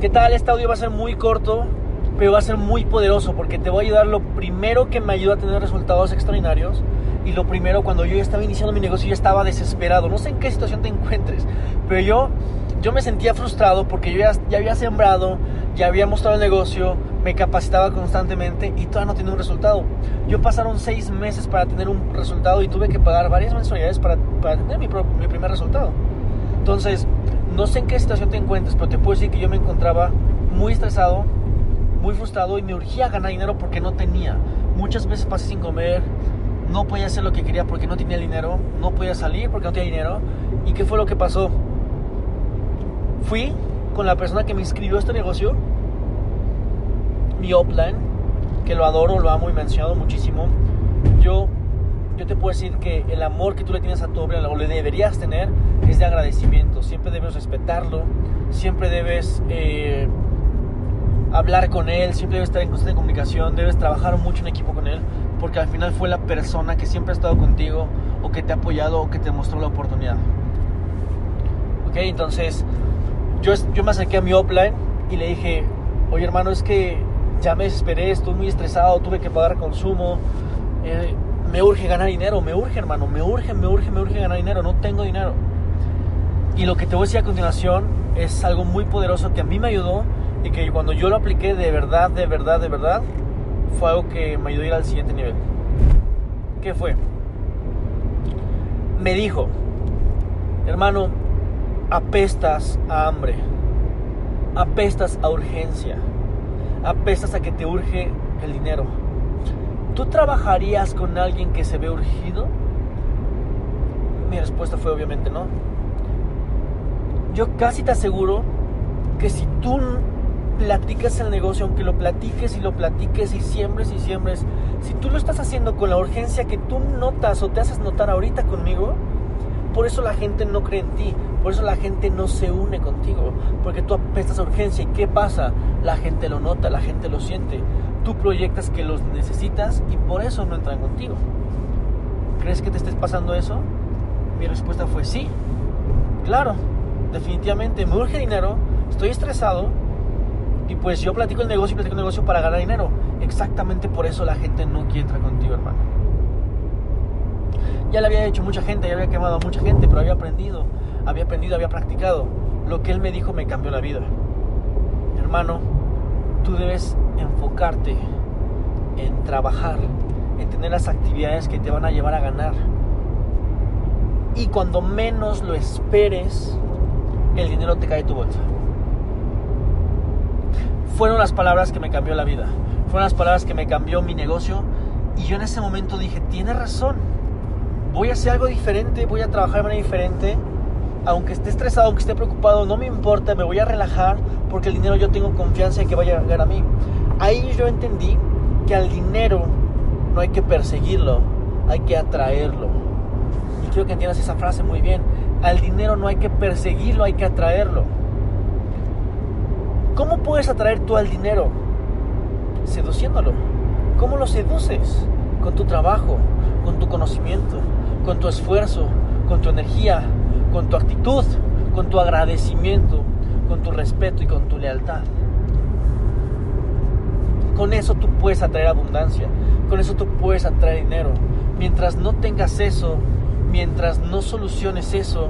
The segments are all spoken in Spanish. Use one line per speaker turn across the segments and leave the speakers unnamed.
¿Qué tal? Este audio va a ser muy corto, pero va a ser muy poderoso porque te voy a ayudar lo primero que me ayuda a tener resultados extraordinarios y lo primero cuando yo estaba iniciando mi negocio yo estaba desesperado. No sé en qué situación te encuentres, pero yo, yo me sentía frustrado porque yo ya, ya había sembrado, ya había mostrado el negocio, me capacitaba constantemente y todavía no tenía un resultado. Yo pasaron seis meses para tener un resultado y tuve que pagar varias mensualidades para, para tener mi, mi primer resultado. Entonces, no sé en qué situación te encuentres, pero te puedo decir que yo me encontraba muy estresado, muy frustrado y me urgía ganar dinero porque no tenía. Muchas veces pasé sin comer, no podía hacer lo que quería porque no tenía dinero, no podía salir porque no tenía dinero. ¿Y qué fue lo que pasó? Fui con la persona que me inscribió a este negocio, mi upline, que lo adoro, lo amo y me ha enseñado muchísimo. Yo yo te puedo decir que el amor que tú le tienes a tu obra, o le deberías tener, es de agradecimiento. Siempre debes respetarlo, siempre debes eh, hablar con él, siempre debes estar en constante comunicación, debes trabajar mucho en equipo con él, porque al final fue la persona que siempre ha estado contigo, o que te ha apoyado, o que te mostró la oportunidad. Ok, entonces yo, yo me acerqué a mi upline y le dije, oye hermano, es que ya me desesperé, estoy muy estresado, tuve que pagar consumo. Eh, me urge ganar dinero, me urge hermano, me urge, me urge, me urge ganar dinero, no tengo dinero. Y lo que te voy a decir a continuación es algo muy poderoso que a mí me ayudó y que cuando yo lo apliqué de verdad, de verdad, de verdad, fue algo que me ayudó a ir al siguiente nivel. ¿Qué fue? Me dijo, hermano, apestas a hambre, apestas a urgencia, apestas a que te urge el dinero ¿Tú trabajarías con alguien que se ve urgido? Mi respuesta fue obviamente no. Yo casi te aseguro que si tú platicas el negocio, aunque lo platiques y lo platiques y siembres y siembres, si tú lo estás haciendo con la urgencia que tú notas o te haces notar ahorita conmigo, por eso la gente no cree en ti, por eso la gente no se une contigo, porque tú apestas a urgencia y ¿qué pasa? La gente lo nota, la gente lo siente tú proyectas que los necesitas y por eso no entran contigo. ¿Crees que te estés pasando eso? Mi respuesta fue sí. Claro, definitivamente me urge dinero, estoy estresado y pues yo platico el negocio platico el negocio para ganar dinero. Exactamente por eso la gente no quiere entrar contigo, hermano. Ya le había hecho mucha gente, ya había quemado a mucha gente, pero había aprendido, había aprendido, había practicado. Lo que él me dijo me cambió la vida. Hermano, tú debes enfocarte en trabajar, en tener las actividades que te van a llevar a ganar. Y cuando menos lo esperes, el dinero te cae de tu bolsa. Fueron las palabras que me cambió la vida. Fueron las palabras que me cambió mi negocio. Y yo en ese momento dije, tiene razón. Voy a hacer algo diferente, voy a trabajar de manera diferente. Aunque esté estresado, aunque esté preocupado, no me importa, me voy a relajar porque el dinero yo tengo confianza en que vaya a llegar a mí ahí yo entendí que al dinero no hay que perseguirlo, hay que atraerlo. Y quiero que entiendas esa frase muy bien. Al dinero no hay que perseguirlo, hay que atraerlo. ¿Cómo puedes atraer tú al dinero? Seduciéndolo. ¿Cómo lo seduces? Con tu trabajo, con tu conocimiento, con tu esfuerzo, con tu energía, con tu actitud, con tu agradecimiento, con tu respeto y con tu lealtad. Con eso tú puedes atraer abundancia, con eso tú puedes atraer dinero. Mientras no tengas eso, mientras no soluciones eso,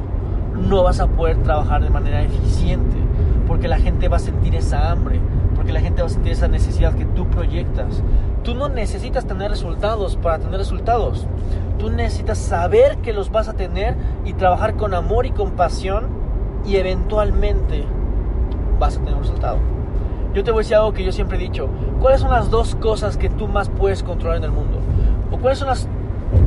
no vas a poder trabajar de manera eficiente, porque la gente va a sentir esa hambre, porque la gente va a sentir esa necesidad que tú proyectas. Tú no necesitas tener resultados para tener resultados. Tú necesitas saber que los vas a tener y trabajar con amor y compasión y eventualmente vas a tener un resultado. Yo te voy a decir algo que yo siempre he dicho. ¿Cuáles son las dos cosas que tú más puedes controlar en el mundo? ¿O cuáles son las...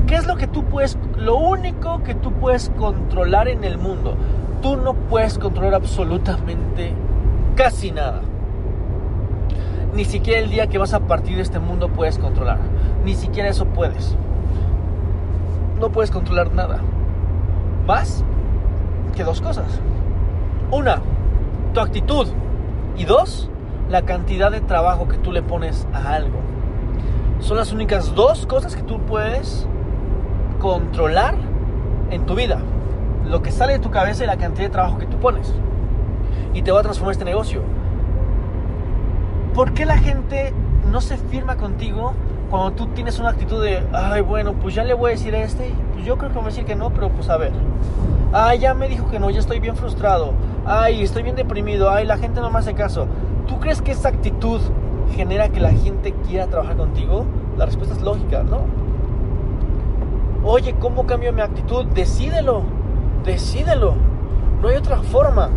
¿Qué es lo que tú puedes... Lo único que tú puedes controlar en el mundo? Tú no puedes controlar absolutamente casi nada. Ni siquiera el día que vas a partir de este mundo puedes controlar. Ni siquiera eso puedes. No puedes controlar nada. Más que dos cosas. Una, tu actitud. Y dos, la cantidad de trabajo que tú le pones a algo. Son las únicas dos cosas que tú puedes controlar en tu vida. Lo que sale de tu cabeza y la cantidad de trabajo que tú pones. Y te va a transformar este negocio. ¿Por qué la gente no se firma contigo cuando tú tienes una actitud de, ay, bueno, pues ya le voy a decir a este, pues yo creo que me va a decir que no, pero pues a ver. Ay, ya me dijo que no, ya estoy bien frustrado. Ay, estoy bien deprimido. Ay, la gente no me hace caso. ¿Tú crees que esa actitud genera que la gente quiera trabajar contigo? La respuesta es lógica, ¿no? Oye, ¿cómo cambio mi actitud? Decídelo, decídelo. No hay otra forma.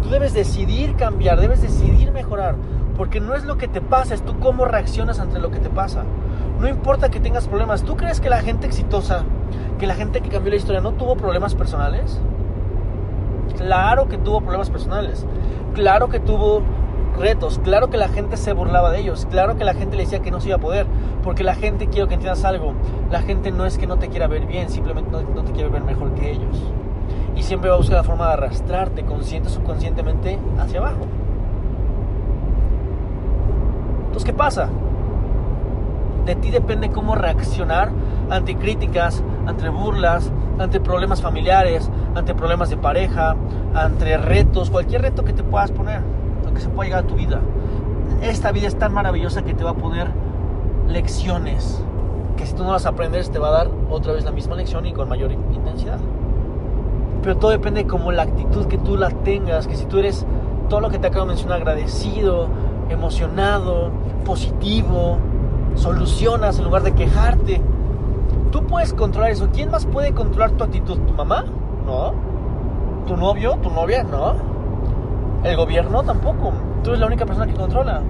Tú debes decidir cambiar, debes decidir mejorar. Porque no es lo que te pasa, es tú cómo reaccionas ante lo que te pasa. No importa que tengas problemas. ¿Tú crees que la gente exitosa, que la gente que cambió la historia no tuvo problemas personales? Claro que tuvo problemas personales. Claro que tuvo retos. Claro que la gente se burlaba de ellos. Claro que la gente le decía que no se iba a poder. Porque la gente, quiero que entiendas algo, la gente no es que no te quiera ver bien, simplemente no, no te quiere ver mejor que ellos. Y siempre va a buscar la forma de arrastrarte, consciente o subconscientemente, hacia abajo. Entonces, ¿qué pasa? De ti depende cómo reaccionar ante críticas, ante burlas, ante problemas familiares, ante problemas de pareja, ante retos, cualquier reto que te puedas poner, lo que se pueda llegar a tu vida. Esta vida es tan maravillosa que te va a poner lecciones que si tú no las aprendes te va a dar otra vez la misma lección y con mayor intensidad. Pero todo depende de cómo la actitud que tú la tengas, que si tú eres todo lo que te acabo de mencionar, agradecido, emocionado, positivo, solucionas en lugar de quejarte. Tú puedes controlar eso. ¿Quién más puede controlar tu actitud? ¿Tu mamá? No. ¿Tu novio? ¿Tu novia? No. ¿El gobierno? Tampoco. Tú eres la única persona que controla.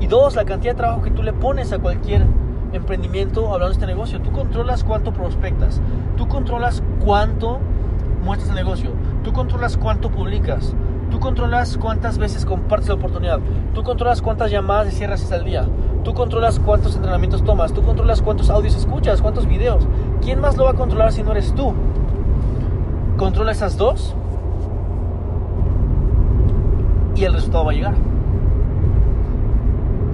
Y dos, la cantidad de trabajo que tú le pones a cualquier emprendimiento hablando de este negocio. Tú controlas cuánto prospectas. Tú controlas cuánto muestras el negocio. Tú controlas cuánto publicas. Tú controlas cuántas veces compartes la oportunidad. Tú controlas cuántas llamadas de cierres al día. Tú controlas cuántos entrenamientos tomas. Tú controlas cuántos audios escuchas, cuántos videos. ¿Quién más lo va a controlar si no eres tú? Controla esas dos y el resultado va a llegar.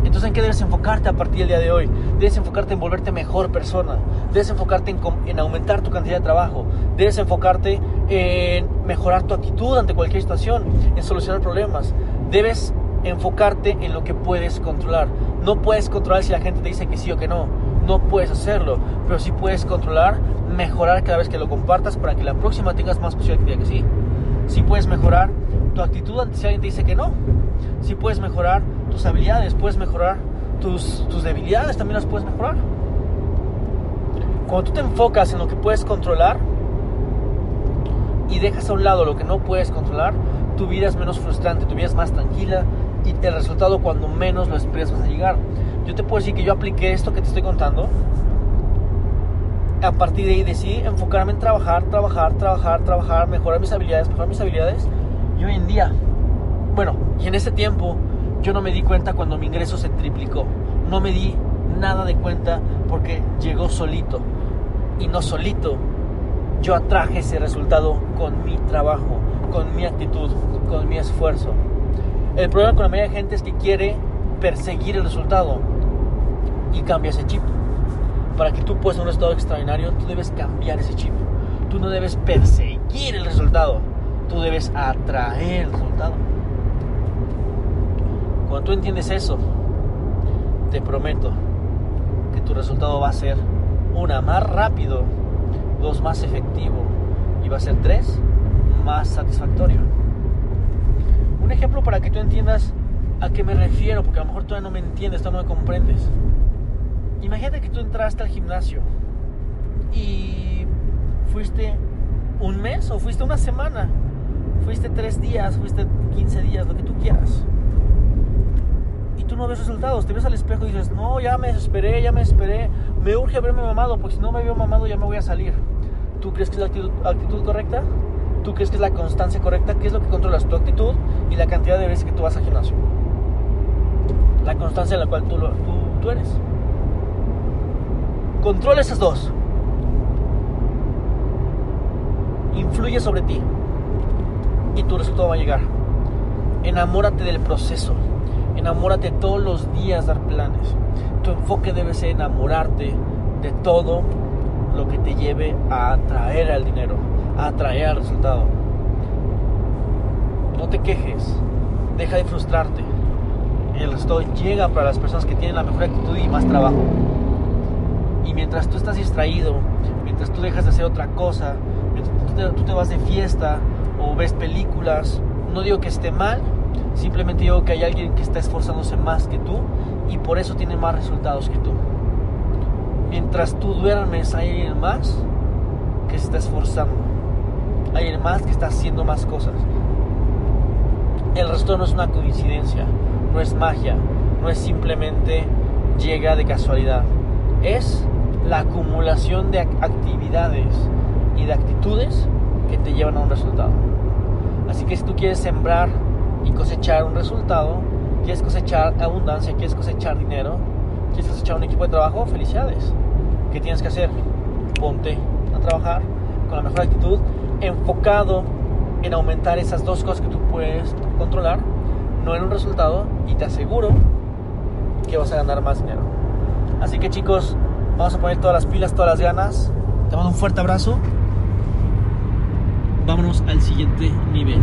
Entonces, ¿en qué debes enfocarte a partir del día de hoy? Debes enfocarte en volverte mejor persona. Debes enfocarte en, en, aumentar tu cantidad de trabajo. Debes enfocarte en mejorar tu actitud ante cualquier situación, en solucionar problemas. Debes enfocarte en lo que puedes controlar. No puedes controlar si la gente te dice que sí o que no. No puedes hacerlo. Pero sí puedes controlar, mejorar cada vez que lo compartas para que la próxima tengas más posibilidad que diga que sí. Sí puedes mejorar tu actitud ante si alguien te dice que no. Sí puedes mejorar tus habilidades, puedes mejorar tus, tus debilidades, también las puedes mejorar. Cuando tú te enfocas en lo que puedes controlar y dejas a un lado lo que no puedes controlar, tu vida es menos frustrante, tu vida es más tranquila y el resultado cuando menos lo esperas vas a llegar. Yo te puedo decir que yo apliqué esto que te estoy contando. A partir de ahí decidí enfocarme en trabajar, trabajar, trabajar, trabajar, mejorar mis habilidades, mejorar mis habilidades. Y hoy en día, bueno, y en ese tiempo yo no me di cuenta cuando mi ingreso se triplicó. No me di nada de cuenta porque llegó solito. Y no solito. Yo atraje ese resultado con mi trabajo, con mi actitud, con mi esfuerzo. El problema con la mayoría de gente es que quiere perseguir el resultado y cambia ese chip. Para que tú puedas un resultado extraordinario, tú debes cambiar ese chip. Tú no debes perseguir el resultado, tú debes atraer el resultado. Cuando tú entiendes eso, te prometo que tu resultado va a ser, una, más rápido, dos, más efectivo y va a ser tres, más satisfactorio. Un ejemplo para que tú entiendas a qué me refiero, porque a lo mejor todavía no me entiendes, todavía no me comprendes. Imagínate que tú entraste al gimnasio y fuiste un mes o fuiste una semana, fuiste tres días, fuiste 15 días, lo que tú quieras tú no ves resultados. Te ves al espejo y dices, no, ya me desesperé, ya me esperé. Me urge verme mamado, porque si no me veo mamado ya me voy a salir. ¿Tú crees que es la actitud, correcta? ¿Tú crees que es la constancia correcta? ¿Qué es lo que controlas? Tu actitud y la cantidad de veces que tú vas al gimnasio. La constancia en la cual tú, tú, tú eres. Controla esas dos. Influye sobre ti. Y tu resultado va a llegar. Enamórate del proceso. Enamórate todos los días dar planes. Tu enfoque debe ser enamorarte de todo lo que te lleve a atraer al dinero, a atraer al resultado. No te quejes, deja de frustrarte. el resultado llega para las personas que tienen la mejor actitud y más trabajo. Y mientras tú estás distraído, mientras tú dejas de hacer otra cosa, mientras tú te, tú te vas de fiesta o ves películas, no digo que esté mal, simplemente digo que hay alguien que está esforzándose más que tú y por eso tiene más resultados que tú. Mientras tú duermes hay alguien más que se está esforzando, hay alguien más que está haciendo más cosas. El resto no es una coincidencia, no es magia, no es simplemente llega de casualidad. Es la acumulación de actividades y de actitudes que te llevan a un resultado. Así que si tú quieres sembrar y cosechar un resultado, quieres cosechar abundancia, quieres cosechar dinero, quieres cosechar un equipo de trabajo, felicidades. ¿Qué tienes que hacer? Ponte a trabajar con la mejor actitud, enfocado en aumentar esas dos cosas que tú puedes controlar, no en un resultado, y te aseguro que vas a ganar más dinero. Así que chicos, vamos a poner todas las pilas, todas las ganas. Te mando un fuerte abrazo. Vámonos al siguiente nivel.